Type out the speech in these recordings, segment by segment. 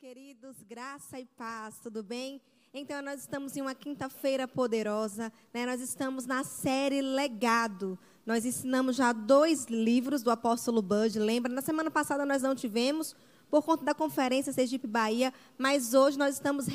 queridos, graça e paz, tudo bem? Então, nós estamos em uma quinta-feira poderosa, né? nós estamos na série Legado. Nós ensinamos já dois livros do apóstolo Bud, lembra? Na semana passada nós não tivemos, por conta da conferência Sergipe Bahia, mas hoje nós estamos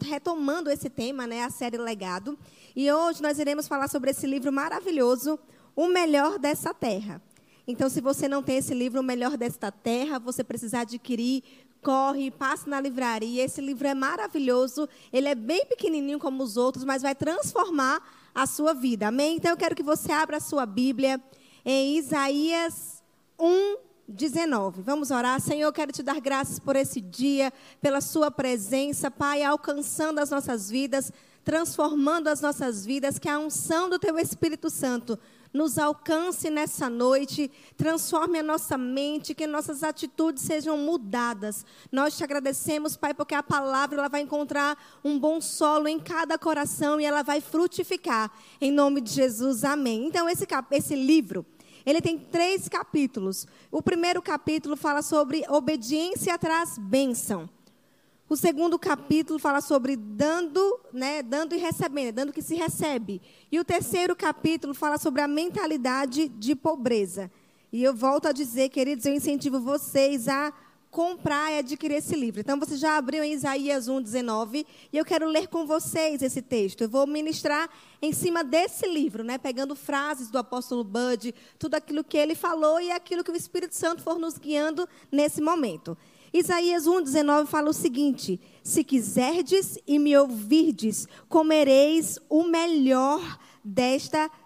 retomando esse tema, né? a série Legado. E hoje nós iremos falar sobre esse livro maravilhoso, O Melhor dessa Terra. Então, se você não tem esse livro, O Melhor desta Terra, você precisa adquirir corre, passe na livraria. Esse livro é maravilhoso. Ele é bem pequenininho como os outros, mas vai transformar a sua vida. Amém? Então eu quero que você abra a sua Bíblia em Isaías 1, 19. Vamos orar. Senhor, eu quero te dar graças por esse dia, pela sua presença, Pai, alcançando as nossas vidas, transformando as nossas vidas, que a unção do teu Espírito Santo nos alcance nessa noite, transforme a nossa mente, que nossas atitudes sejam mudadas. Nós te agradecemos, Pai, porque a palavra ela vai encontrar um bom solo em cada coração e ela vai frutificar. Em nome de Jesus, amém. Então, esse, esse livro. Ele tem três capítulos. O primeiro capítulo fala sobre obediência traz bênção. O segundo capítulo fala sobre dando, né, dando e recebendo, dando que se recebe. E o terceiro capítulo fala sobre a mentalidade de pobreza. E eu volto a dizer, queridos, eu incentivo vocês a comprar e adquirir esse livro. Então, você já abriu em Isaías 1,19 e eu quero ler com vocês esse texto. Eu vou ministrar em cima desse livro, né, pegando frases do apóstolo Bud, tudo aquilo que ele falou e aquilo que o Espírito Santo for nos guiando nesse momento. Isaías 1,19 fala o seguinte: Se quiserdes e me ouvirdes, comereis o melhor desta terra.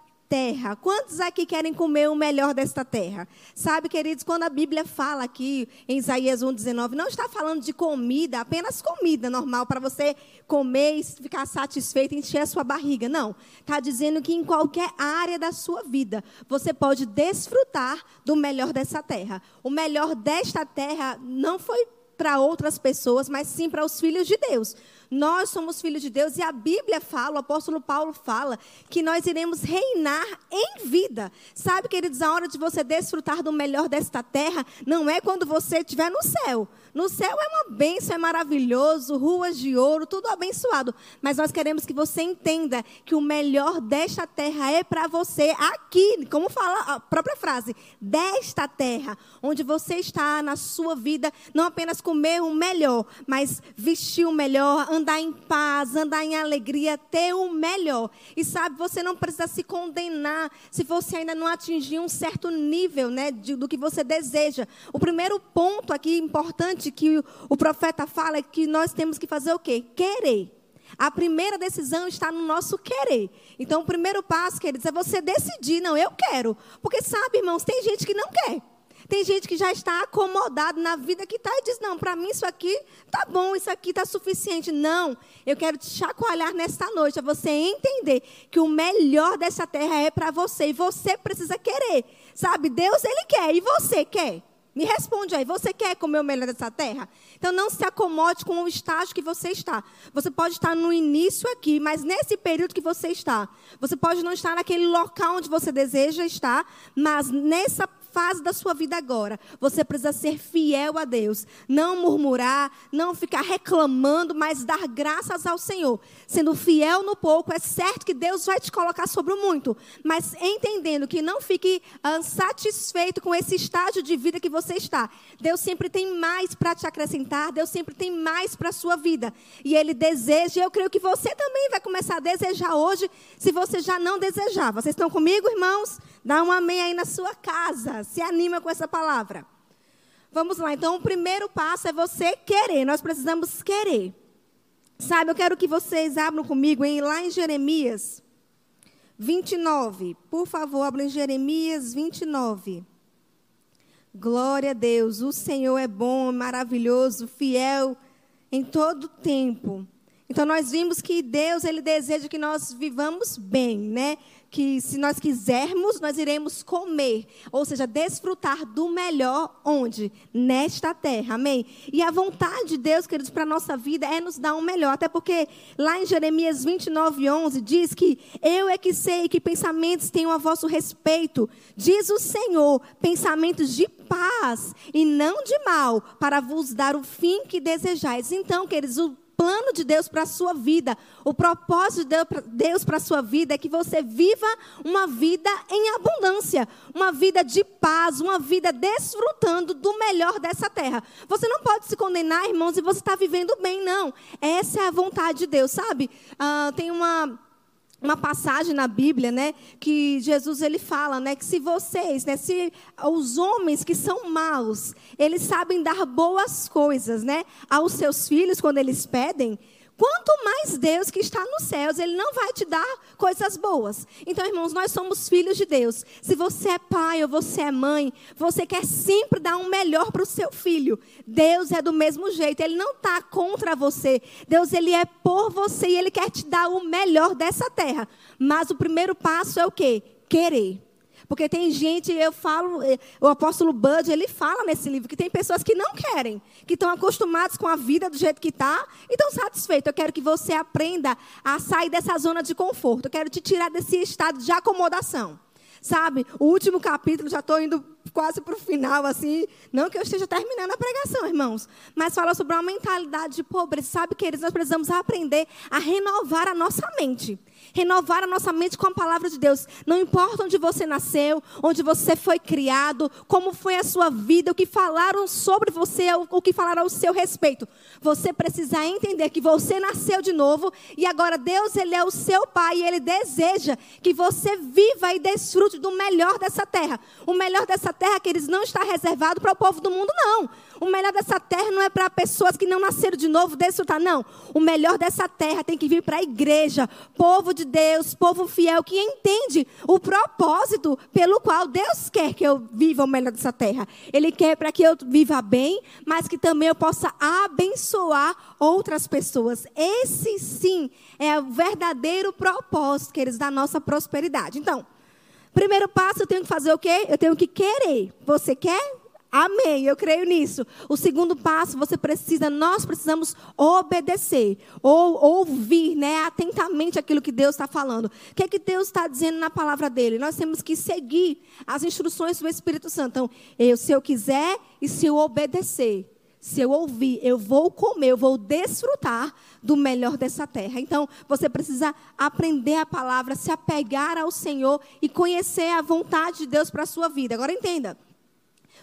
Quantos aqui querem comer o melhor desta terra? Sabe, queridos, quando a Bíblia fala aqui em Isaías 1,19, não está falando de comida, apenas comida normal para você comer e ficar satisfeito, encher a sua barriga. Não. Está dizendo que em qualquer área da sua vida você pode desfrutar do melhor dessa terra. O melhor desta terra não foi para outras pessoas, mas sim para os filhos de Deus. Nós somos filhos de Deus e a Bíblia fala, o apóstolo Paulo fala, que nós iremos reinar em vida. Sabe, queridos, a hora de você desfrutar do melhor desta terra não é quando você estiver no céu. No céu é uma bênção, é maravilhoso, ruas de ouro, tudo abençoado. Mas nós queremos que você entenda que o melhor desta terra é para você aqui, como fala a própria frase, desta terra, onde você está na sua vida, não apenas comer o melhor, mas vestir o melhor, andar em paz, andar em alegria, ter o melhor. E sabe, você não precisa se condenar se você ainda não atingir um certo nível né, de, do que você deseja. O primeiro ponto aqui importante que o, o profeta fala é que nós temos que fazer o quê? Querer. A primeira decisão está no nosso querer. Então, o primeiro passo, queridos, é você decidir, não, eu quero. Porque, sabe, irmãos, tem gente que não quer. Tem gente que já está acomodado na vida que está e diz: não, para mim isso aqui tá bom, isso aqui está suficiente. Não, eu quero te chacoalhar nesta noite, a você entender que o melhor dessa terra é para você e você precisa querer. Sabe, Deus, Ele quer e você quer. Me responde aí, você quer comer o melhor dessa terra? Então não se acomode com o estágio que você está. Você pode estar no início aqui, mas nesse período que você está, você pode não estar naquele local onde você deseja estar, mas nessa fase da sua vida agora, você precisa ser fiel a Deus. Não murmurar, não ficar reclamando, mas dar graças ao Senhor. Sendo fiel no pouco, é certo que Deus vai te colocar sobre o muito. Mas entendendo que não fique satisfeito com esse estágio de vida que você está. Deus sempre tem mais para te acrescentar, Deus sempre tem mais para a sua vida. E Ele deseja, eu creio que você também vai começar a desejar hoje, se você já não desejava. Vocês estão comigo, irmãos? Dá um amém aí na sua casa. Se anima com essa palavra. Vamos lá. Então, o primeiro passo é você querer. Nós precisamos querer. Sabe, eu quero que vocês abram comigo em, lá em Jeremias 29. Por favor, abram em Jeremias 29. Glória a Deus. O Senhor é bom, maravilhoso, fiel em todo tempo. Então nós vimos que Deus ele deseja que nós vivamos bem, né? Que se nós quisermos, nós iremos comer, ou seja, desfrutar do melhor onde? Nesta terra. Amém? E a vontade de Deus, queridos, para a nossa vida é nos dar um melhor. Até porque lá em Jeremias 29, 11, diz que eu é que sei que pensamentos tenho a vosso respeito, diz o Senhor, pensamentos de paz e não de mal, para vos dar o fim que desejais. Então, queridos, o plano de Deus para a sua vida, o propósito de Deus para a sua vida é que você viva uma vida em abundância, uma vida de paz, uma vida desfrutando do melhor dessa terra. Você não pode se condenar, irmãos, e você está vivendo bem, não. Essa é a vontade de Deus, sabe? Ah, tem uma uma passagem na Bíblia, né, que Jesus ele fala, né, que se vocês, né, se os homens que são maus, eles sabem dar boas coisas, né, aos seus filhos quando eles pedem, Quanto mais Deus que está nos céus, Ele não vai te dar coisas boas. Então, irmãos, nós somos filhos de Deus. Se você é pai ou você é mãe, você quer sempre dar um melhor para o seu filho. Deus é do mesmo jeito. Ele não está contra você. Deus, Ele é por você e Ele quer te dar o melhor dessa terra. Mas o primeiro passo é o quê? Querer. Porque tem gente, eu falo, eh, o apóstolo Bud, ele fala nesse livro que tem pessoas que não querem, que estão acostumadas com a vida do jeito que está e estão satisfeitos. Eu quero que você aprenda a sair dessa zona de conforto. Eu quero te tirar desse estado de acomodação. Sabe, o último capítulo, já estou indo quase para o final, assim. Não que eu esteja terminando a pregação, irmãos. Mas fala sobre uma mentalidade de pobreza. Sabe, queridos, nós precisamos aprender a renovar a nossa mente renovar a nossa mente com a palavra de Deus. Não importa onde você nasceu, onde você foi criado, como foi a sua vida, o que falaram sobre você, o que falaram ao seu respeito. Você precisa entender que você nasceu de novo e agora Deus, ele é o seu pai e ele deseja que você viva e desfrute do melhor dessa terra. O melhor dessa terra, que eles não está reservado para o povo do mundo, não. O melhor dessa terra não é para pessoas que não nasceram de novo desfrutar, não. O melhor dessa terra tem que vir para a igreja, povo de Deus, povo fiel, que entende o propósito pelo qual Deus quer que eu viva o melhor dessa terra. Ele quer para que eu viva bem, mas que também eu possa abençoar outras pessoas. Esse sim é o verdadeiro propósito, queridos, da nossa prosperidade. Então, primeiro passo, eu tenho que fazer o quê? Eu tenho que querer. Você quer? Amém, eu creio nisso. O segundo passo, você precisa, nós precisamos obedecer, ou ouvir, né, atentamente aquilo que Deus está falando. O que é que Deus está dizendo na palavra dele? Nós temos que seguir as instruções do Espírito Santo. Então, eu, se eu quiser e se eu obedecer, se eu ouvir, eu vou comer, eu vou desfrutar do melhor dessa terra. Então, você precisa aprender a palavra, se apegar ao Senhor e conhecer a vontade de Deus para a sua vida. Agora entenda.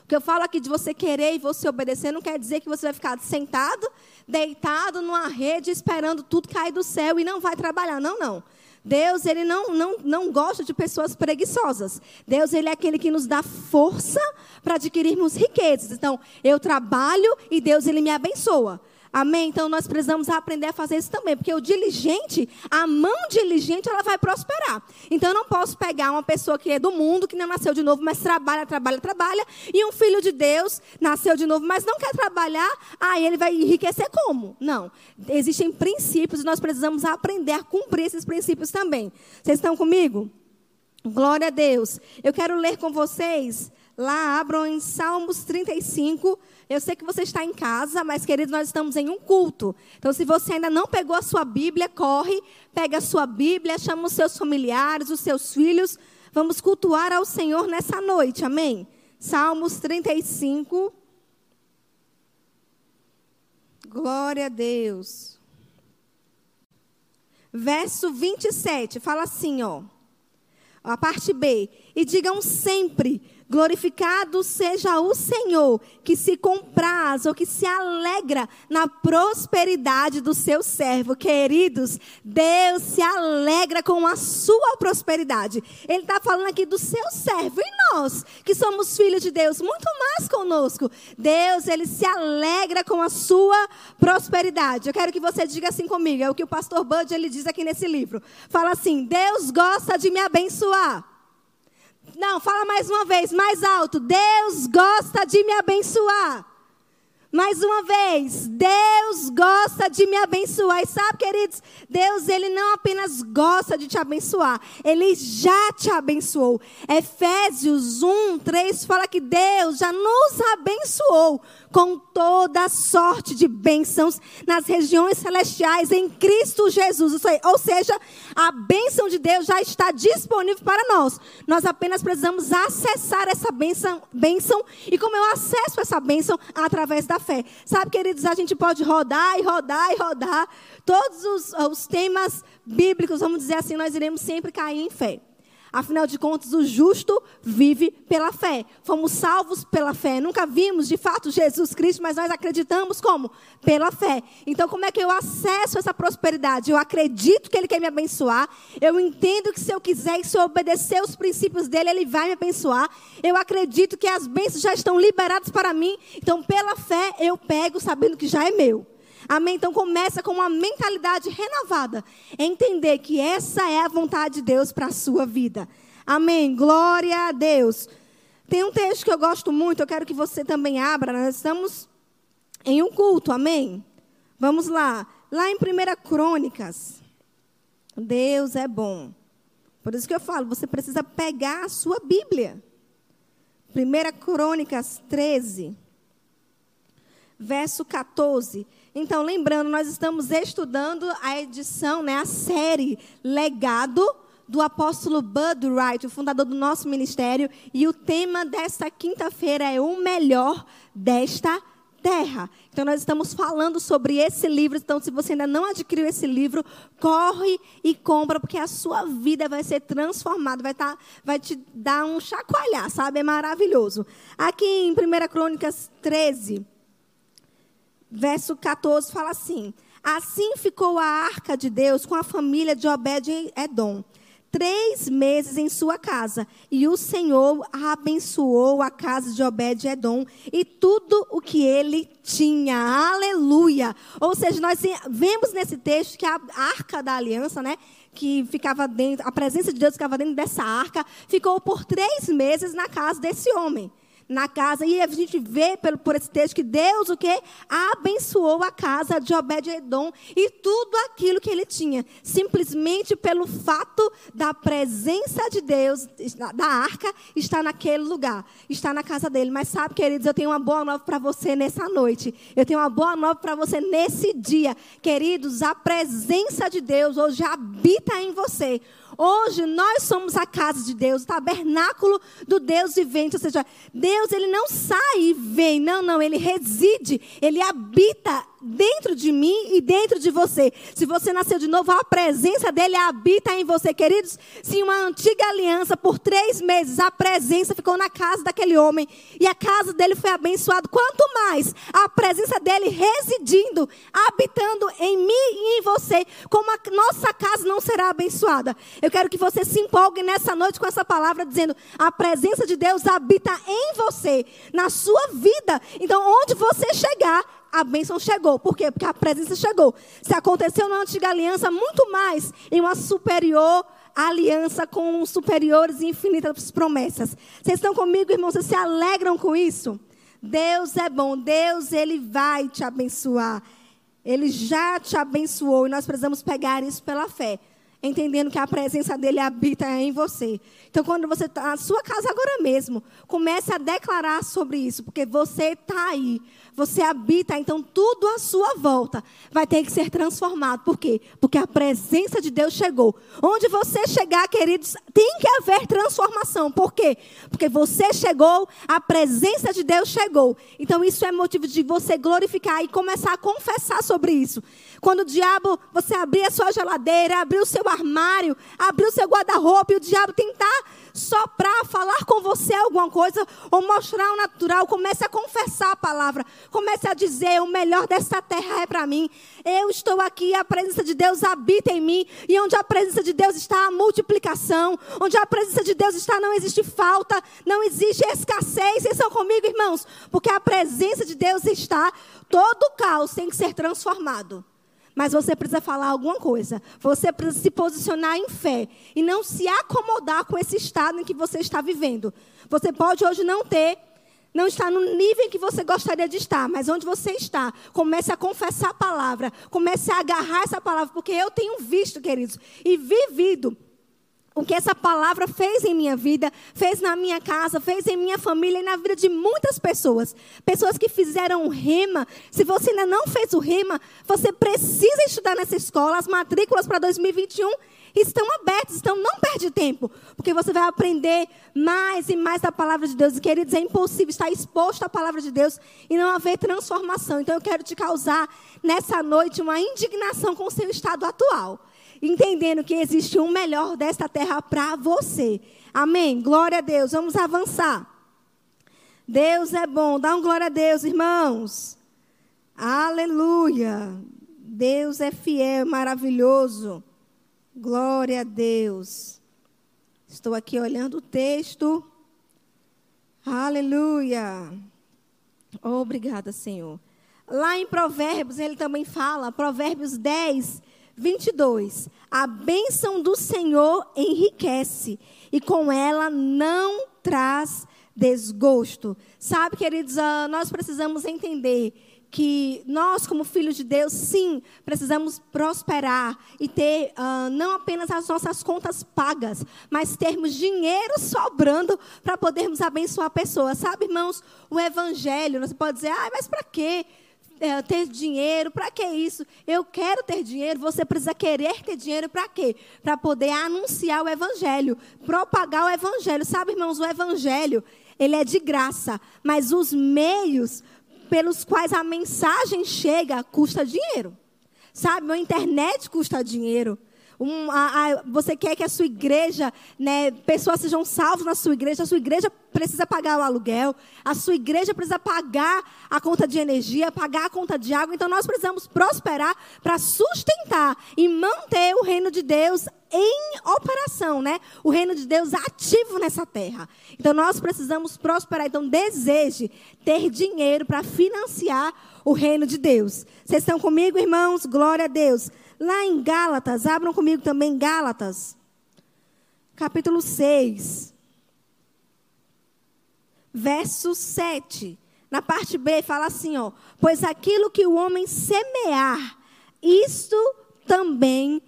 O que eu falo aqui de você querer e você obedecer não quer dizer que você vai ficar sentado, deitado numa rede, esperando tudo cair do céu e não vai trabalhar. Não, não. Deus, ele não, não, não gosta de pessoas preguiçosas. Deus, ele é aquele que nos dá força para adquirirmos riquezas. Então, eu trabalho e Deus, ele me abençoa. Amém? Então nós precisamos aprender a fazer isso também, porque o diligente, a mão diligente, ela vai prosperar. Então eu não posso pegar uma pessoa que é do mundo, que não nasceu de novo, mas trabalha, trabalha, trabalha, e um filho de Deus nasceu de novo, mas não quer trabalhar, aí ele vai enriquecer como? Não. Existem princípios e nós precisamos aprender a cumprir esses princípios também. Vocês estão comigo? Glória a Deus. Eu quero ler com vocês Lá abram em Salmos 35. Eu sei que você está em casa, mas, queridos, nós estamos em um culto. Então, se você ainda não pegou a sua Bíblia, corre, pega a sua Bíblia, chama os seus familiares, os seus filhos. Vamos cultuar ao Senhor nessa noite, amém? Salmos 35. Glória a Deus. Verso 27, fala assim, ó. A parte B. E digam sempre Glorificado seja o Senhor, que se compraz ou que se alegra na prosperidade do seu servo. Queridos, Deus se alegra com a sua prosperidade. Ele está falando aqui do seu servo. E nós, que somos filhos de Deus, muito mais conosco. Deus, ele se alegra com a sua prosperidade. Eu quero que você diga assim comigo. É o que o pastor Bud ele diz aqui nesse livro. Fala assim: Deus gosta de me abençoar. Não, fala mais uma vez, mais alto. Deus gosta de me abençoar. Mais uma vez, Deus gosta de me abençoar. E sabe, queridos, Deus, ele não apenas gosta de te abençoar, ele já te abençoou. Efésios 1, 3 fala que Deus já nos abençoou com toda sorte de bênçãos nas regiões celestiais em Cristo Jesus. Ou seja, a bênção de Deus já está disponível para nós. Nós apenas precisamos acessar essa bênção, bênção e como eu acesso essa bênção através da fé. Sabe, queridos, a gente pode rodar e rodar e rodar. Todos os, os temas bíblicos, vamos dizer assim, nós iremos sempre cair em fé. Afinal de contas, o justo vive pela fé. Fomos salvos pela fé. Nunca vimos, de fato, Jesus Cristo, mas nós acreditamos como? Pela fé. Então, como é que eu acesso essa prosperidade? Eu acredito que Ele quer me abençoar. Eu entendo que se eu quiser e se eu obedecer os princípios dele, Ele vai me abençoar. Eu acredito que as bênçãos já estão liberadas para mim. Então, pela fé, eu pego sabendo que já é meu. Amém? Então começa com uma mentalidade renovada. Entender que essa é a vontade de Deus para a sua vida. Amém? Glória a Deus. Tem um texto que eu gosto muito, eu quero que você também abra. Nós estamos em um culto, amém? Vamos lá. Lá em 1 Crônicas. Deus é bom. Por isso que eu falo, você precisa pegar a sua Bíblia. 1 Crônicas 13, verso 14. Então, lembrando, nós estamos estudando a edição, né, a série Legado do apóstolo Bud Wright, o fundador do nosso ministério, e o tema desta quinta-feira é o melhor desta terra. Então nós estamos falando sobre esse livro, então se você ainda não adquiriu esse livro, corre e compra porque a sua vida vai ser transformada, vai tá, vai te dar um chacoalhar, sabe? É maravilhoso. Aqui em 1 Crônicas 13, verso 14 fala assim: Assim ficou a arca de Deus com a família de Obed-Edom, três meses em sua casa. E o Senhor abençoou a casa de Obed-Edom e tudo o que ele tinha. Aleluia! Ou seja, nós vemos nesse texto que a arca da aliança, né? Que ficava dentro, a presença de Deus ficava dentro dessa arca, ficou por três meses na casa desse homem na casa. E a gente vê pelo, por esse texto que Deus o que abençoou a casa de Obed-edom e tudo aquilo que ele tinha, simplesmente pelo fato da presença de Deus, da arca, estar naquele lugar, está na casa dele. Mas sabe, queridos, eu tenho uma boa nova para você nessa noite. Eu tenho uma boa nova para você nesse dia. Queridos, a presença de Deus hoje habita em você. Hoje nós somos a casa de Deus, o tabernáculo do Deus vivente. Ou seja, Deus ele não sai e vem, não, não, ele reside, ele habita dentro de mim e dentro de você. Se você nasceu de novo, a presença dele habita em você, queridos. Se uma antiga aliança por três meses, a presença ficou na casa daquele homem e a casa dele foi abençoada. Quanto mais a presença dele residindo, habitando em mim e em você, como a nossa casa não será abençoada. Eu quero que você se empolgue nessa noite com essa palavra dizendo: a presença de Deus habita em você, na sua vida. Então, onde você chegar, a bênção chegou. Por quê? Porque a presença chegou. Se aconteceu na antiga aliança, muito mais em uma superior aliança com superiores e infinitas promessas. Vocês estão comigo, irmãos? Vocês se alegram com isso? Deus é bom. Deus, Ele vai te abençoar. Ele já te abençoou e nós precisamos pegar isso pela fé entendendo que a presença dele habita em você. Então, quando você está na sua casa agora mesmo, comece a declarar sobre isso, porque você está aí, você habita, então tudo à sua volta vai ter que ser transformado. Por quê? Porque a presença de Deus chegou. Onde você chegar, queridos, tem que haver transformação. Por quê? Porque você chegou, a presença de Deus chegou. Então, isso é motivo de você glorificar e começar a confessar sobre isso. Quando o diabo, você abrir a sua geladeira, abrir o seu armário, abrir o seu guarda-roupa e o diabo tentar soprar, falar com você alguma coisa ou mostrar o natural, comece a confessar a palavra, comece a dizer: o melhor dessa terra é para mim. Eu estou aqui, a presença de Deus habita em mim, e onde a presença de Deus está, a multiplicação, onde a presença de Deus está, não existe falta, não existe escassez. Vocês estão comigo, irmãos? Porque a presença de Deus está, todo caos tem que ser transformado. Mas você precisa falar alguma coisa. Você precisa se posicionar em fé. E não se acomodar com esse estado em que você está vivendo. Você pode hoje não ter não está no nível em que você gostaria de estar, mas onde você está, comece a confessar a palavra, comece a agarrar essa palavra, porque eu tenho visto, queridos, e vivido o que essa palavra fez em minha vida, fez na minha casa, fez em minha família e na vida de muitas pessoas. Pessoas que fizeram o rema. Se você ainda não fez o rema, você precisa estudar nessa escola. As matrículas para 2021 estão abertas, então não perde tempo, porque você vai aprender mais e mais da palavra de Deus. E queridos, é impossível estar exposto à palavra de Deus e não haver transformação. Então eu quero te causar nessa noite uma indignação com o seu estado atual entendendo que existe um melhor desta terra para você. Amém? Glória a Deus. Vamos avançar. Deus é bom. Dá um glória a Deus, irmãos. Aleluia. Deus é fiel, maravilhoso. Glória a Deus. Estou aqui olhando o texto. Aleluia. Obrigada, Senhor. Lá em Provérbios, ele também fala, Provérbios 10, 22. A bênção do Senhor enriquece e com ela não traz desgosto. Sabe, queridos, uh, nós precisamos entender que nós, como filhos de Deus, sim, precisamos prosperar e ter uh, não apenas as nossas contas pagas, mas termos dinheiro sobrando para podermos abençoar pessoas. Sabe, irmãos, o Evangelho, você pode dizer, ah, mas para quê? É, ter dinheiro, para que isso? Eu quero ter dinheiro, você precisa querer ter dinheiro para quê? Para poder anunciar o evangelho, propagar o evangelho. Sabe, irmãos, o evangelho, ele é de graça, mas os meios pelos quais a mensagem chega custa dinheiro. Sabe, a internet custa dinheiro. Um, a, a, você quer que a sua igreja, né, pessoas sejam salvas na sua igreja, a sua igreja precisa pagar o aluguel, a sua igreja precisa pagar a conta de energia, pagar a conta de água. Então nós precisamos prosperar para sustentar e manter o reino de Deus em operação, né? O reino de Deus ativo nessa terra. Então nós precisamos prosperar. Então deseje ter dinheiro para financiar o reino de Deus. Vocês estão comigo, irmãos? Glória a Deus. Lá em Gálatas, abram comigo também Gálatas, capítulo 6, verso 7. Na parte B fala assim, ó: "Pois aquilo que o homem semear, isto também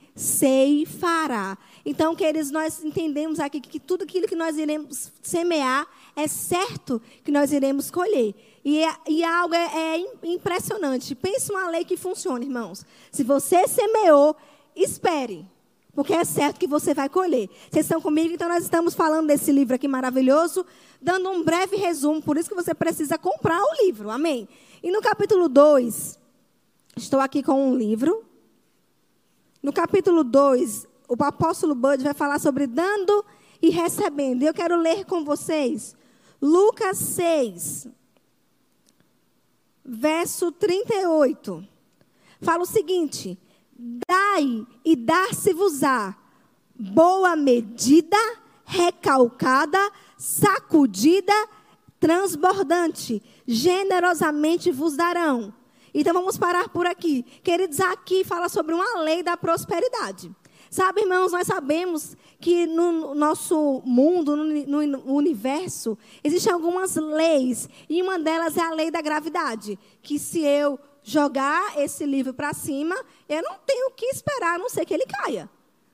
fará. Então, queridos, nós entendemos aqui que tudo aquilo que nós iremos semear é certo que nós iremos colher. E, é, e algo é, é impressionante. Pense uma lei que funciona, irmãos. Se você semeou, espere. Porque é certo que você vai colher. Vocês estão comigo? Então, nós estamos falando desse livro aqui maravilhoso, dando um breve resumo. Por isso que você precisa comprar o livro. Amém? E no capítulo 2, estou aqui com um livro. No capítulo 2, o apóstolo Bud vai falar sobre dando e recebendo. Eu quero ler com vocês Lucas 6, verso 38. Fala o seguinte: Dai e dar-se-vos-á boa medida, recalcada, sacudida, transbordante, generosamente vos darão. Então vamos parar por aqui. Queridos, aqui fala sobre uma lei da prosperidade. Sabe, irmãos, nós sabemos que no nosso mundo, no, universo, existem algumas leis. E uma delas é a lei da gravidade. Que se eu jogar esse livro para cima, eu não tenho que esperar, a não ser que ele caia.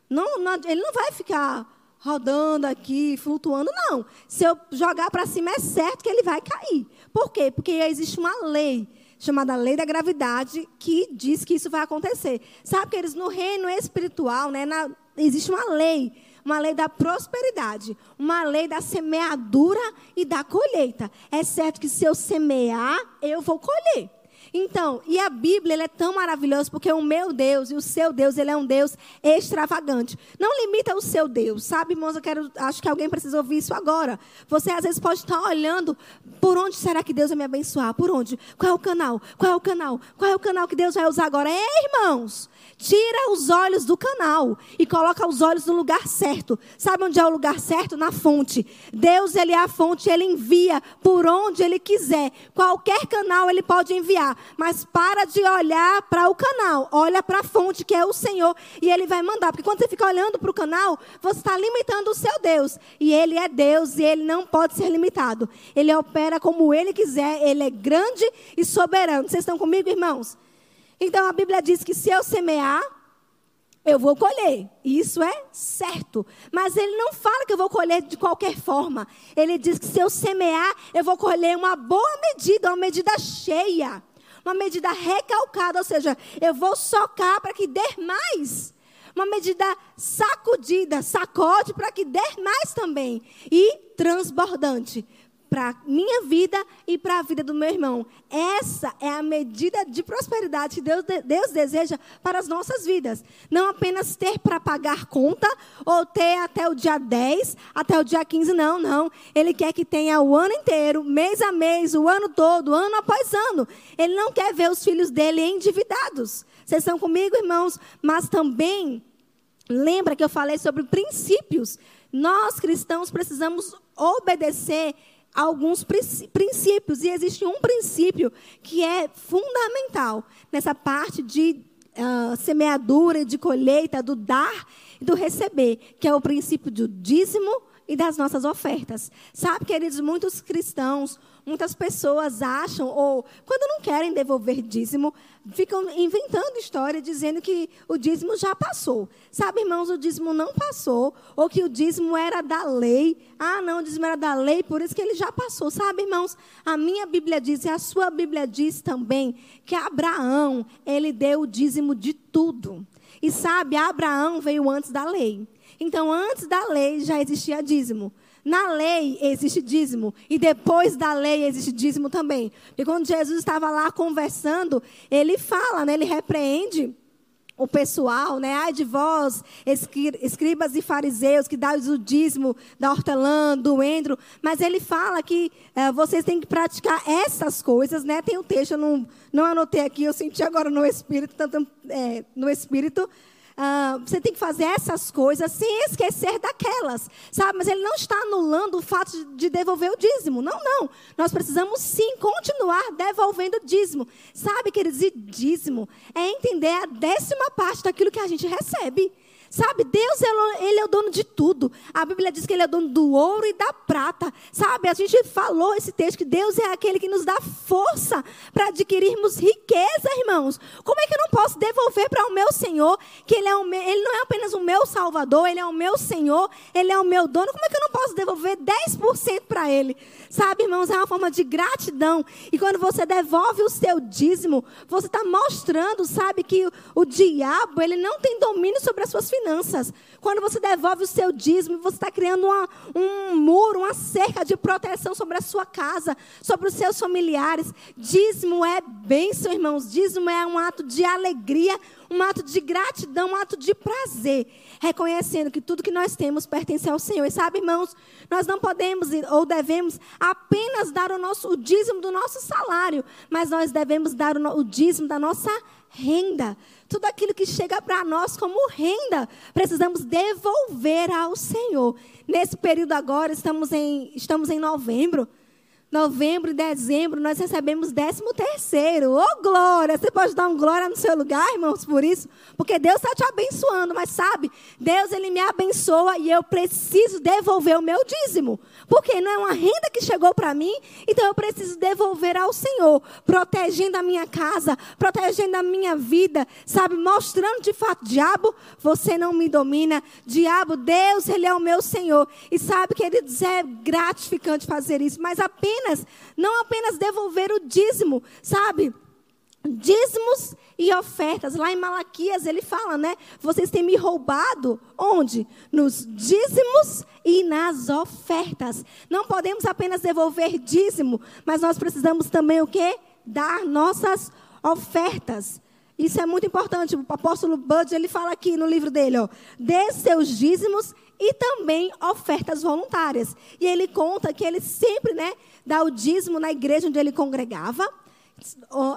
Não, não, ele não vai ficar rodando aqui, flutuando, não. Se eu jogar para cima, é certo que ele vai cair. Por quê? Porque existe uma lei chamada lei da gravidade, que diz que isso vai acontecer. Sabe que eles no reino espiritual, né, na, existe uma lei, uma lei da prosperidade, uma lei da semeadura e da colheita. É certo que se eu semear, eu vou colher. Então, e a Bíblia é tão maravilhosa porque o meu Deus e o seu Deus, ele é um Deus extravagante. Não limita o seu Deus, sabe, irmãos? Eu quero, acho que alguém precisa ouvir isso agora. Você às vezes pode estar olhando, por onde será que Deus vai me abençoar? Por onde? Qual é o canal? Qual é o canal? Qual é o canal que Deus vai usar agora? É, irmãos, tira os olhos do canal e coloca os olhos no lugar certo. Sabe onde é o lugar certo? Na fonte. Deus, ele é a fonte, ele envia por onde ele quiser. Qualquer canal ele pode enviar. mas para de olhar para o canal. Olha para a fonte, que é o Senhor, e Ele vai mandar. Porque quando você fica olhando para o canal, você está limitando o seu Deus. E Ele é Deus e Ele não pode ser limitado. Ele opera como Ele quiser, Ele é grande e soberano. Vocês estão comigo, irmãos? Então a Bíblia diz que se eu semear, eu vou colher. Isso é certo. Mas ele não fala que eu vou colher de qualquer forma. Ele diz que se eu semear, eu vou colher uma boa medida, uma medida cheia. Uma medida recalcada, ou seja, eu vou socar para que dê mais. Uma medida sacudida, sacode para que dê mais também. E transbordante para minha vida e para a vida do meu irmão. Essa é a medida de prosperidade que Deus, Deus deseja para as nossas vidas. Não apenas ter para pagar conta ou ter até o dia 10, até o dia 15, não, não. Ele quer que tenha o ano inteiro, mês a mês, o ano todo, ano após ano. Ele não quer ver os filhos dele endividados. Vocês estão comigo, irmãos? Mas também lembra que eu falei sobre princípios. Nós cristãos precisamos obedecer alguns princípios. E existe um princípio que é fundamental nessa parte de uh, semeadura e de colheita, do dar e do receber, que é o princípio do dízimo e das nossas ofertas. Sabe, queridos, muitos cristãos Muitas pessoas acham, ou quando não querem devolver dízimo, ficam inventando história dizendo que o dízimo já passou. Sabe, irmãos, o dízimo não passou, ou que o dízimo era da lei. Ah, não, o dízimo era da lei, por isso que ele já passou. Sabe, irmãos, a minha Bíblia diz, e a sua Bíblia diz também, que Abraão, ele deu o dízimo de tudo. E sabe, Abraão veio antes da lei. Então, antes da lei já existia dízimo. Na lei existe dízimo. E depois da lei existe dízimo também. E quando Jesus estava lá conversando, ele fala, né, ele repreende o pessoal, né? Ai de vós, escribas e fariseus, que dá o dízimo da hortelã, do endro. Mas ele fala que é, vocês têm que praticar essas coisas, né? Tem um texto, eu não, não anotei aqui, eu senti agora no Espírito, tanto, é, no Espírito, ah, você tem que fazer essas coisas sem esquecer daquelas, sabe? Mas ele não está anulando o fato de devolver o dízimo. Não, não. Nós precisamos sim continuar devolvendo o dízimo. Sabe, queridos, e dízimo é entender a décima parte daquilo que a gente recebe. Sabe, Deus, ele é o dono de tudo. A Bíblia diz que ele é dono do ouro e da prata. Sabe, a gente falou esse texto que Deus é aquele que nos dá força para adquirirmos riqueza, irmãos. Como é que eu não posso devolver para o meu Senhor, que ele, é o meu, ele não é apenas o meu Salvador, ele é o meu Senhor, ele é o meu dono. Como é que eu não posso devolver 10% para ele? Sabe, irmãos, é uma forma de gratidão. E quando você devolve o seu dízimo, você está mostrando, sabe, que o, o diabo, ele não tem domínio sobre as suas finanças finanças. Quando você devolve o seu dízimo, você está criando uma, um muro, uma cerca de proteção sobre a sua casa, sobre os seus familiares. Dízimo é bênção, irmãos. Dízimo é um ato de alegria, um ato de gratidão, um ato de prazer. Reconhecendo que tudo que nós temos pertence ao Senhor. E sabe, irmãos, nós não podemos ou devemos apenas dar o, nosso, o dízimo do nosso salário, mas nós devemos dar o, o dízimo da nossa renda tudo aquilo que chega para nós como renda, precisamos devolver ao Senhor. Nesse período agora, estamos em, estamos em novembro novembro e dezembro, nós recebemos décimo terceiro. Ô, oh, glória! Você pode dar um glória no seu lugar, irmãos, por isso? Porque Deus está te abençoando, mas sabe, Deus, Ele me abençoa e eu preciso devolver o meu dízimo. Porque não é uma renda que chegou para mim, então eu preciso devolver ao Senhor, protegendo a minha casa, protegendo a minha vida, sabe, mostrando de fato, diabo, você não me domina, diabo, Deus, Ele é o meu Senhor. E sabe, queridos, é gratificante fazer isso, mas apenas não apenas devolver o dízimo, sabe? Dízimos e ofertas. Lá em Malaquias ele fala, né? Vocês têm me roubado onde? Nos dízimos e nas ofertas. Não podemos apenas devolver dízimo, mas nós precisamos também o quê? Dar nossas ofertas. Isso é muito importante. O apóstolo Bud, ele fala aqui no livro dele, ó, dê seus dízimos e também ofertas voluntárias. E ele conta que ele sempre, né, dá o dízimo na igreja onde ele congregava.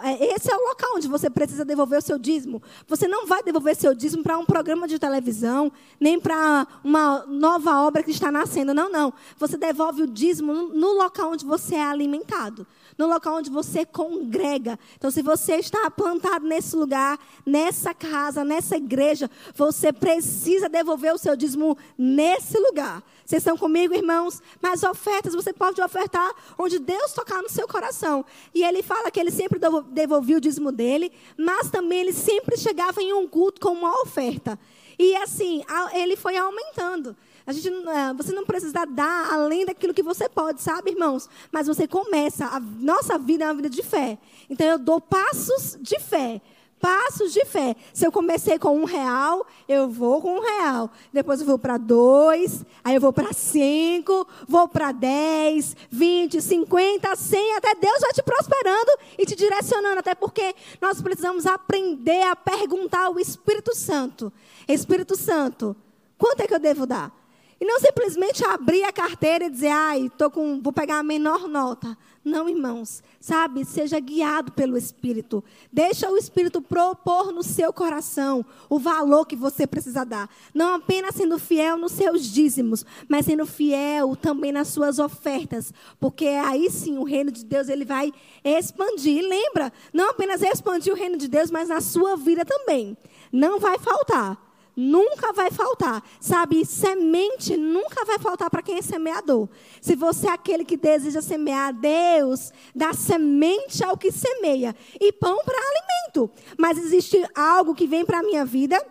É, esse é o local onde você precisa devolver o seu dízimo. Você não vai devolver seu dízimo para um programa de televisão, nem para uma nova obra que está nascendo. Não, não. Você devolve o dízimo no local onde você é alimentado no local onde você congrega. Então, se você está plantado nesse lugar, nessa casa, nessa igreja, você precisa devolver o seu dízimo nesse lugar. Vocês estão comigo, irmãos? Mas ofertas você pode ofertar onde Deus tocar no seu coração. E ele fala que ele sempre devolvia o dízimo dele, mas também ele sempre chegava em um culto com uma oferta. E assim, ele foi aumentando. A gente, é, você não precisa dar além daquilo que você pode, sabe, irmãos? Mas você começa. A nossa vida é uma vida de fé. Então eu dou passos de fé. Passos de fé. Se eu comecei com um real, eu vou com um real. Depois eu vou para dois, aí eu vou para cinco, vou para dez, vinte, cinquenta, cem, até Deus vai te prosperando e te direcionando. Até porque nós precisamos aprender a perguntar ao Espírito Santo: Espírito Santo, quanto é que eu devo dar? E não simplesmente abrir a carteira e dizer, ai, tô com, vou pegar a menor nota. Não, irmãos. Sabe, seja guiado pelo Espírito. Deixa o Espírito propor no seu coração o valor que você precisa dar. Não apenas sendo fiel nos seus dízimos, mas sendo fiel também nas suas ofertas. Porque aí sim o reino de Deus ele vai expandir. E lembra, não apenas expandir o reino de Deus, mas na sua vida também. Não vai faltar nunca vai faltar. Sabe, semente nunca vai faltar para quem é semeador. Se você é aquele que deseja semear, Deus dá semente ao que semeia e pão para alimento. Mas existe algo que vem para a minha vida.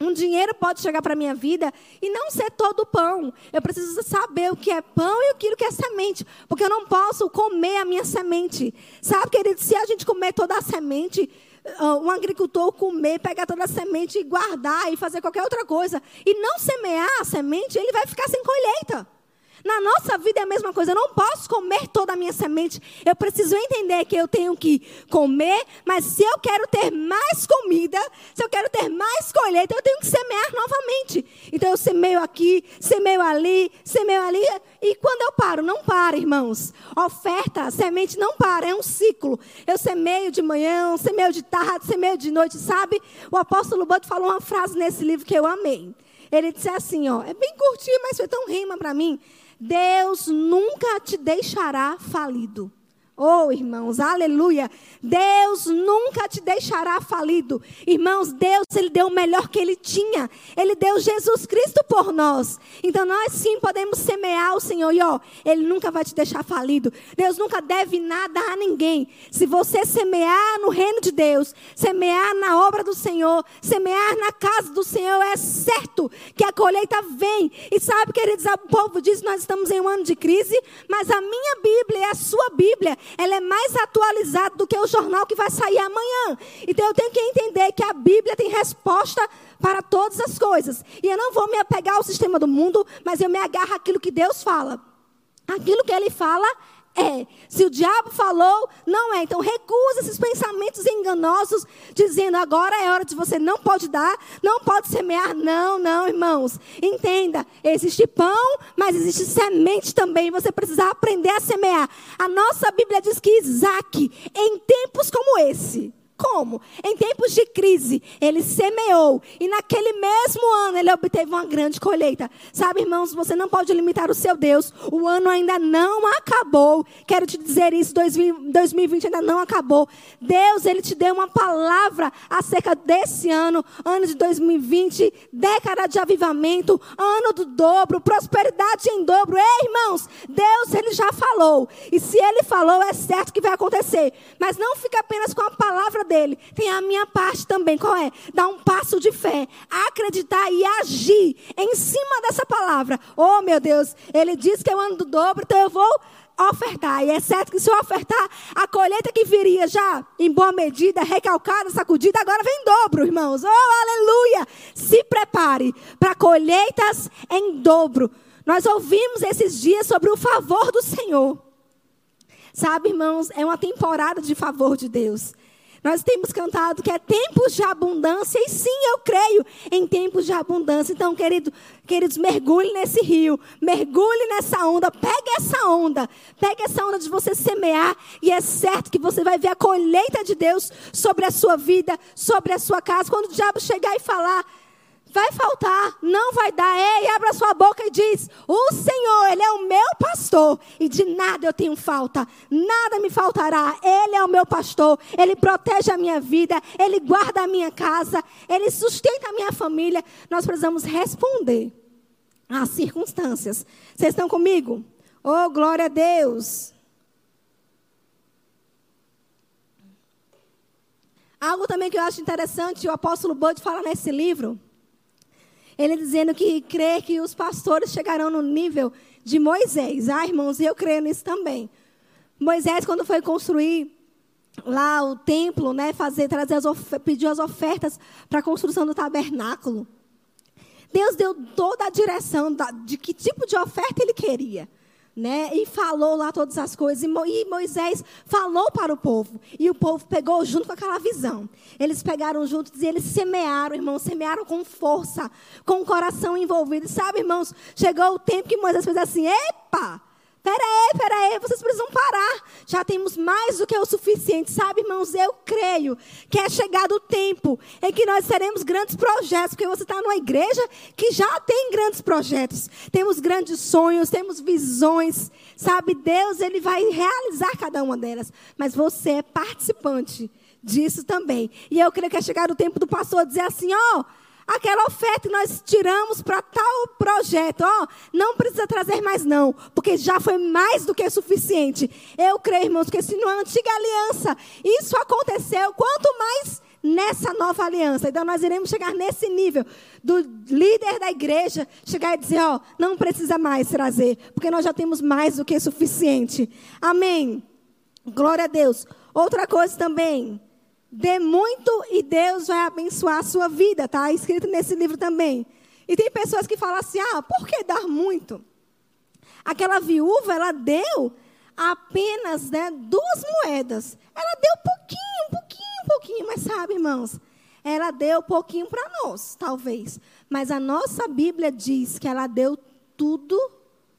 Um dinheiro pode chegar para a minha vida e não ser todo pão. Eu preciso saber o que é pão e aquilo que é semente. Porque eu não posso comer a minha semente. Sabe, querido, se a gente comer toda a semente, um agricultor comer, pegar toda a semente e guardar e fazer qualquer outra coisa, e não semear a semente, ele vai ficar sem colheita. Na nossa vida é a mesma coisa. Eu não posso comer toda a minha semente. Eu preciso entender que eu tenho que comer, mas se eu quero ter mais comida, se eu quero ter mais colheita, eu tenho que semear novamente. Então eu semeio aqui, semeio ali, semeio ali. E quando eu paro? Não para, irmãos. Oferta, semente não para, é um ciclo. Eu semeio de manhã, semeio de tarde, semeio de noite, sabe? O apóstolo Bud falou uma frase nesse livro que eu amei. Ele disse assim, ó, é bem curtinho, mas foi tão rima para mim. Deus nunca te deixará falido. Oh, irmãos, aleluia. Deus nunca te deixará falido. Irmãos, Deus, Ele deu o melhor que Ele tinha. Ele deu Jesus Cristo por nós. Então nós sim podemos semear o Senhor. E ó, Ele nunca vai te deixar falido. Deus nunca deve nada a ninguém. Se você semear no reino de Deus, semear na obra do Senhor, semear na casa do Senhor, é certo que a colheita vem. E sabe, queridos, o povo diz nós estamos em um ano de crise, mas a minha Bíblia e a sua Bíblia ela é mais atualizada do que o jornal que vai sair amanhã. Então eu tenho que entender que a Bíblia tem resposta para todas as coisas. E eu não vou me apegar ao sistema do mundo, mas eu me agarro àquilo que Deus fala. Aquilo que ele fala é. Se o diabo falou, não é. Então recusa esses pensamentos enganosos, dizendo agora é hora de você não pode dar, não pode semear. Não, não, irmãos. Entenda, existe pão, mas existe semente também. Você precisa aprender a semear. A nossa Bíblia diz que Isaac, em tempos como esse, como? Em tempos de crise, ele semeou e naquele mesmo ano ele obteve uma grande colheita. Sabe, irmãos, você não pode limitar o seu Deus. O ano ainda não acabou. Quero te dizer isso, 2020 ainda não acabou. Deus, ele te deu uma palavra acerca desse ano, ano de 2020, década de avivamento, ano do dobro, prosperidade em dobro. Ei, irmãos, Deus, ele já falou. E se ele falou, é certo que vai acontecer. Mas não fica apenas com a palavra dele, tem a minha parte também. Qual é? Dar um passo de fé, acreditar e agir em cima dessa palavra. Oh, meu Deus, ele diz que eu ando do dobro, então eu vou ofertar. E é certo que se eu ofertar, a colheita que viria já em boa medida, recalcada, sacudida, agora vem em dobro, irmãos. Oh, aleluia! Se prepare para colheitas em dobro. Nós ouvimos esses dias sobre o favor do Senhor. Sabe, irmãos, é uma temporada de favor de Deus. Nós temos cantado que é tempos de abundância, e sim, eu creio em tempos de abundância. Então, querido, queridos, mergulhe nesse rio, mergulhe nessa onda, pegue essa onda, pegue essa onda de você semear, e é certo que você vai ver a colheita de Deus sobre a sua vida, sobre a sua casa. Quando o diabo chegar e falar, Vai faltar, não vai dar. Ei, abra sua boca e diz: O Senhor, Ele é o meu pastor e de nada eu tenho falta, nada me faltará. Ele é o meu pastor, Ele protege a minha vida, Ele guarda a minha casa, Ele sustenta a minha família. Nós precisamos responder às circunstâncias. Vocês estão comigo? Oh, glória a Deus. Algo também que eu acho interessante, o apóstolo Bud fala nesse livro ele dizendo que crê que os pastores chegarão no nível de Moisés. Ah, irmãos, eu creio nisso também. Moisés, quando foi construir lá o templo, né, fazer, trazer as pediu as ofertas para a construção do tabernáculo. Deus deu toda a direção da, de que tipo de oferta ele queria né? E falou lá todas as coisas. E Moisés falou para o povo. E o povo pegou junto com aquela visão. Eles pegaram juntos e eles semearam, irmãos, semearam com força, com o coração envolvido. Sabe, irmãos, chegou o tempo que Moisés fez assim: epa! Peraí, peraí, vocês precisam parar. Já temos mais do que o suficiente, sabe, irmãos? Eu creio que é chegado o tempo em que nós teremos grandes projetos, porque você está numa igreja que já tem grandes projetos. Temos grandes sonhos, temos visões, sabe? Deus, Ele vai realizar cada uma delas. Mas você é participante disso também. E eu creio que é chegado o tempo do pastor dizer assim: ó. Oh, aquela oferta que nós tiramos para tal projeto, ó, não precisa trazer mais não, porque já foi mais do que suficiente. Eu creio, irmãos, que se na antiga aliança isso aconteceu, quanto mais nessa nova aliança. Então nós iremos chegar nesse nível do líder da igreja chegar e dizer, ó, não precisa mais trazer, porque nós já temos mais do que suficiente. Amém. Glória a Deus. Outra coisa também, Dê muito e Deus vai abençoar a sua vida, tá? Escrito nesse livro também. E tem pessoas que falam assim: ah, por que dar muito? Aquela viúva, ela deu apenas né, duas moedas. Ela deu pouquinho, pouquinho, pouquinho. Mas sabe, irmãos, ela deu pouquinho para nós, talvez. Mas a nossa Bíblia diz que ela deu tudo,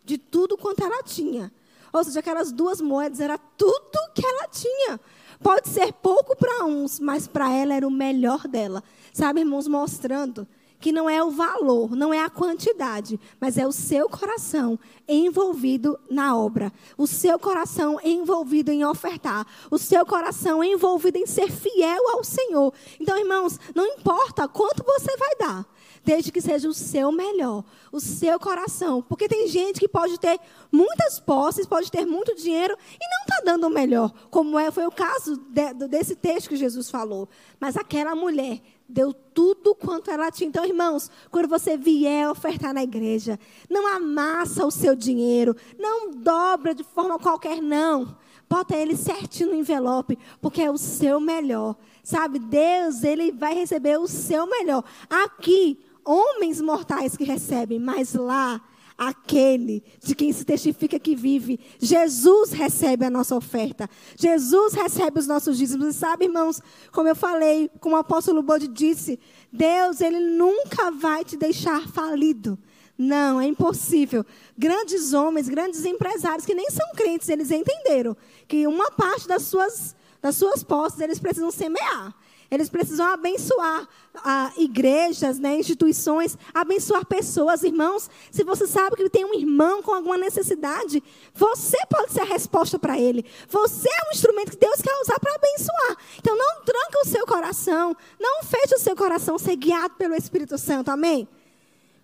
de tudo quanto ela tinha. Ou seja, aquelas duas moedas era tudo que ela tinha. Pode ser pouco para uns, mas para ela era o melhor dela. Sabe, irmãos, mostrando que não é o valor, não é a quantidade, mas é o seu coração envolvido na obra, o seu coração envolvido em ofertar, o seu coração envolvido em ser fiel ao Senhor. Então, irmãos, não importa quanto você vai dar, desde que seja o seu melhor, o seu coração. Porque tem gente que pode ter muitas posses, pode ter muito dinheiro e não está dando o melhor, como é, foi o caso de, desse texto que Jesus falou. Mas aquela mulher deu tudo quanto ela tinha. Então, irmãos, quando você vier ofertar na igreja, não amassa o seu dinheiro, não dobra de forma qualquer, não. Bota ele certinho no envelope, porque é o seu melhor. Sabe, Deus, ele vai receber o seu melhor. Aqui, homens mortais que recebem, mas lá aquele de quem se testifica que vive. Jesus recebe a nossa oferta. Jesus recebe os nossos dízimos. E sabe, irmãos, como eu falei, como o apóstolo Bode disse, Deus, ele nunca vai te deixar falido. Não, é impossível. Grandes homens, grandes empresários que nem são crentes, eles entenderam que uma parte das suas, das suas posses eles precisam semear. Eles precisam abençoar ah, igrejas, né, instituições, abençoar pessoas, irmãos. Se você sabe que tem um irmão com alguma necessidade, você pode ser a resposta para ele. Você é um instrumento que Deus quer usar para abençoar. Então não tranca o seu coração, não feche o seu coração ser guiado pelo Espírito Santo. Amém?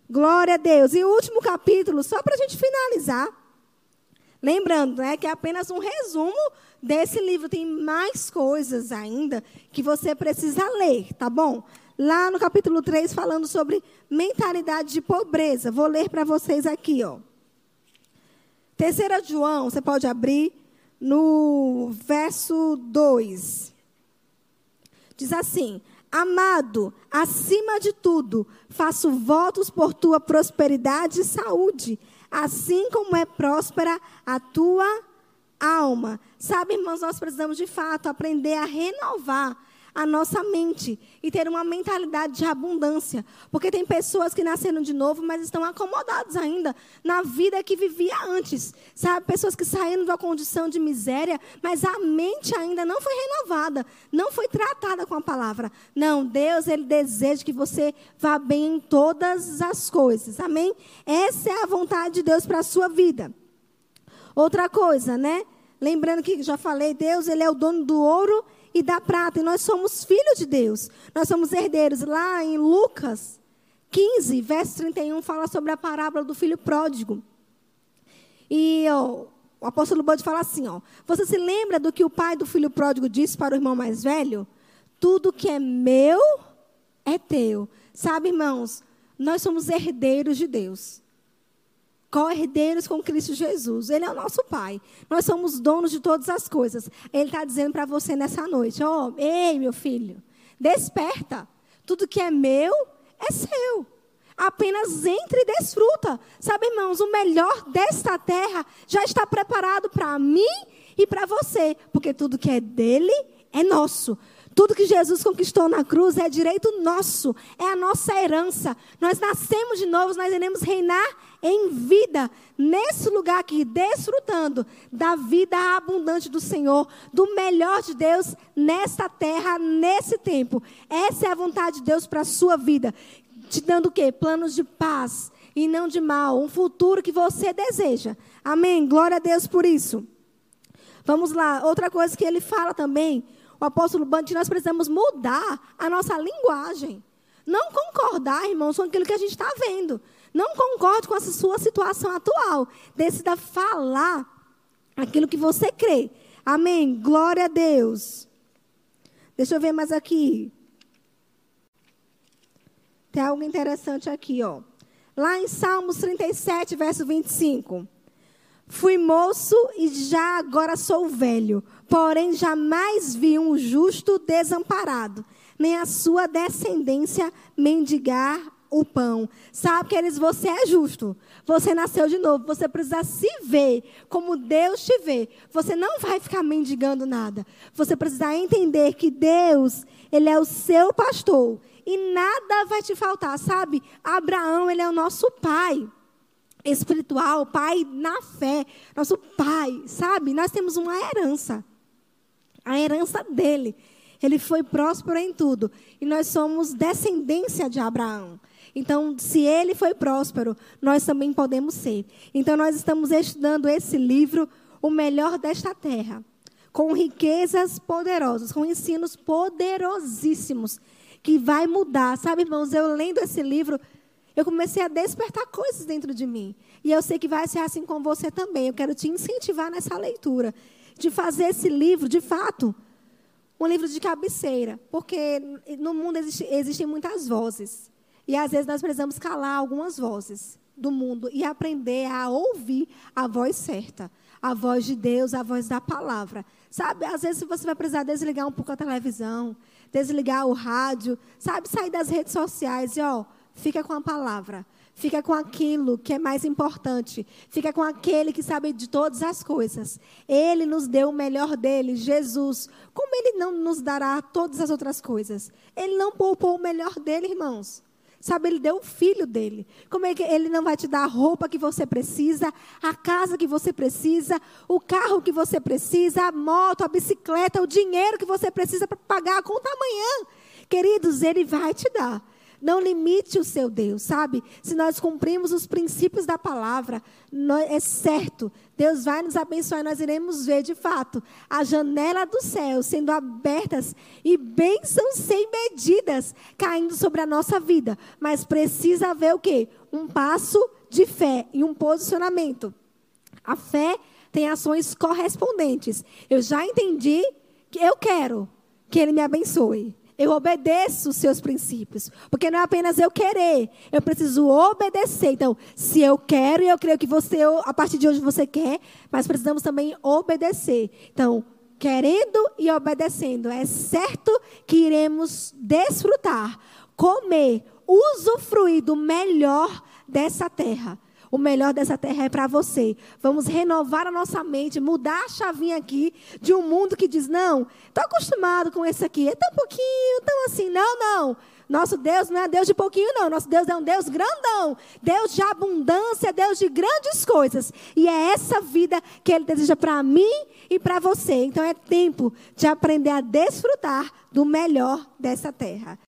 Glória a Deus. E o último capítulo, só para a gente finalizar. Lembrando, né, que é apenas um resumo desse livro. Tem mais coisas ainda que você precisa ler, tá bom? Lá no capítulo 3, falando sobre mentalidade de pobreza. Vou ler para vocês aqui, ó. Terceira João, você pode abrir no verso 2. Diz assim: Amado, acima de tudo, faço votos por tua prosperidade e saúde assim como é próspera a tua alma. Sabe, irmãos, nós precisamos de fato aprender a renovar a nossa mente e ter uma mentalidade de abundância. Porque tem pessoas que nasceram de novo, mas estão acomodados ainda na vida que vivia antes. Sabe? Pessoas que saíram uma condição de miséria, mas a mente ainda não foi renovada, não foi tratada com a palavra. Não, Deus, Ele deseja que você vá bem em todas as coisas. Amém? Essa é a vontade de Deus para a sua vida. Outra coisa, né? Lembrando que já falei, Deus, Ele é o dono do ouro e da prata, e nós somos filhos de Deus. Nós somos herdeiros. Lá em Lucas 15, verso 31, fala sobre a parábola do filho pródigo. E ó, o apóstolo Bode fala assim: ó, Você se lembra do que o pai do filho pródigo disse para o irmão mais velho? Tudo que é meu é teu. Sabe, irmãos, nós somos herdeiros de Deus co-herdeiros com Cristo Jesus. Ele é o nosso Pai. Nós somos donos de todas as coisas. Ele está dizendo para você nessa noite: ó, oh, ei, meu filho, desperta. Tudo que é meu é seu. Apenas entre e desfruta. Sabe, irmãos, o melhor desta terra já está preparado para mim e para você, porque tudo que é dele é nosso. Tudo que Jesus conquistou na cruz é direito nosso, é a nossa herança. Nós nascemos de novo, nós iremos reinar em vida, nesse lugar aqui, desfrutando da vida abundante do Senhor, do melhor de Deus nesta terra, nesse tempo. Essa é a vontade de Deus para a sua vida. Te dando o quê? Planos de paz e não de mal, um futuro que você deseja. Amém? Glória a Deus por isso. Vamos lá, outra coisa que ele fala também, o apóstolo Bante, nós precisamos mudar a nossa linguagem. Não concordar, irmãos, com aquilo que a gente está vendo. Não concorde com a sua situação atual. Decida falar aquilo que você crê. Amém. Glória a Deus. Deixa eu ver mais aqui. Tem algo interessante aqui, ó. Lá em Salmos 37, verso 25. Fui moço e já agora sou velho, porém jamais vi um justo desamparado, nem a sua descendência mendigar o pão. Sabe, queridos, você é justo. Você nasceu de novo. Você precisa se ver como Deus te vê. Você não vai ficar mendigando nada. Você precisa entender que Deus, Ele é o seu pastor. E nada vai te faltar, sabe? Abraão, ele é o nosso pai espiritual, pai na fé. Nosso pai, sabe? Nós temos uma herança. A herança dele. Ele foi próspero em tudo. E nós somos descendência de Abraão. Então, se ele foi próspero, nós também podemos ser. Então, nós estamos estudando esse livro, O Melhor desta Terra, com riquezas poderosas, com ensinos poderosíssimos, que vai mudar. Sabe, irmãos, eu lendo esse livro, eu comecei a despertar coisas dentro de mim. E eu sei que vai ser assim com você também. Eu quero te incentivar nessa leitura, de fazer esse livro, de fato, um livro de cabeceira. Porque no mundo existe, existem muitas vozes. E às vezes nós precisamos calar algumas vozes do mundo e aprender a ouvir a voz certa, a voz de Deus, a voz da palavra. Sabe, às vezes você vai precisar desligar um pouco a televisão, desligar o rádio, sabe, sair das redes sociais e ó, fica com a palavra. Fica com aquilo que é mais importante. Fica com aquele que sabe de todas as coisas. Ele nos deu o melhor dele, Jesus. Como ele não nos dará todas as outras coisas? Ele não poupou o melhor dele, irmãos. Sabe, ele deu o filho dele. Como é que ele não vai te dar a roupa que você precisa, a casa que você precisa, o carro que você precisa, a moto, a bicicleta, o dinheiro que você precisa para pagar a conta amanhã? Queridos, ele vai te dar. Não limite o seu Deus, sabe? Se nós cumprimos os princípios da palavra, é certo, Deus vai nos abençoar e nós iremos ver de fato a janela do céu sendo abertas e bênçãos sem medidas caindo sobre a nossa vida. Mas precisa haver o quê? Um passo de fé e um posicionamento. A fé tem ações correspondentes. Eu já entendi que eu quero que Ele me abençoe. Eu obedeço os seus princípios. Porque não é apenas eu querer, eu preciso obedecer. Então, se eu quero, eu creio que você, a partir de hoje você quer, mas precisamos também obedecer. Então, querendo e obedecendo, é certo que iremos desfrutar, comer, usufruir do melhor dessa terra. O melhor dessa terra é para você. Vamos renovar a nossa mente, mudar a chavinha aqui de um mundo que diz: não, estou acostumado com esse aqui, é tão pouquinho, tão assim. Não, não. Nosso Deus não é Deus de pouquinho, não. Nosso Deus é um Deus grandão. Deus de abundância, Deus de grandes coisas. E é essa vida que Ele deseja para mim e para você. Então é tempo de aprender a desfrutar do melhor dessa terra.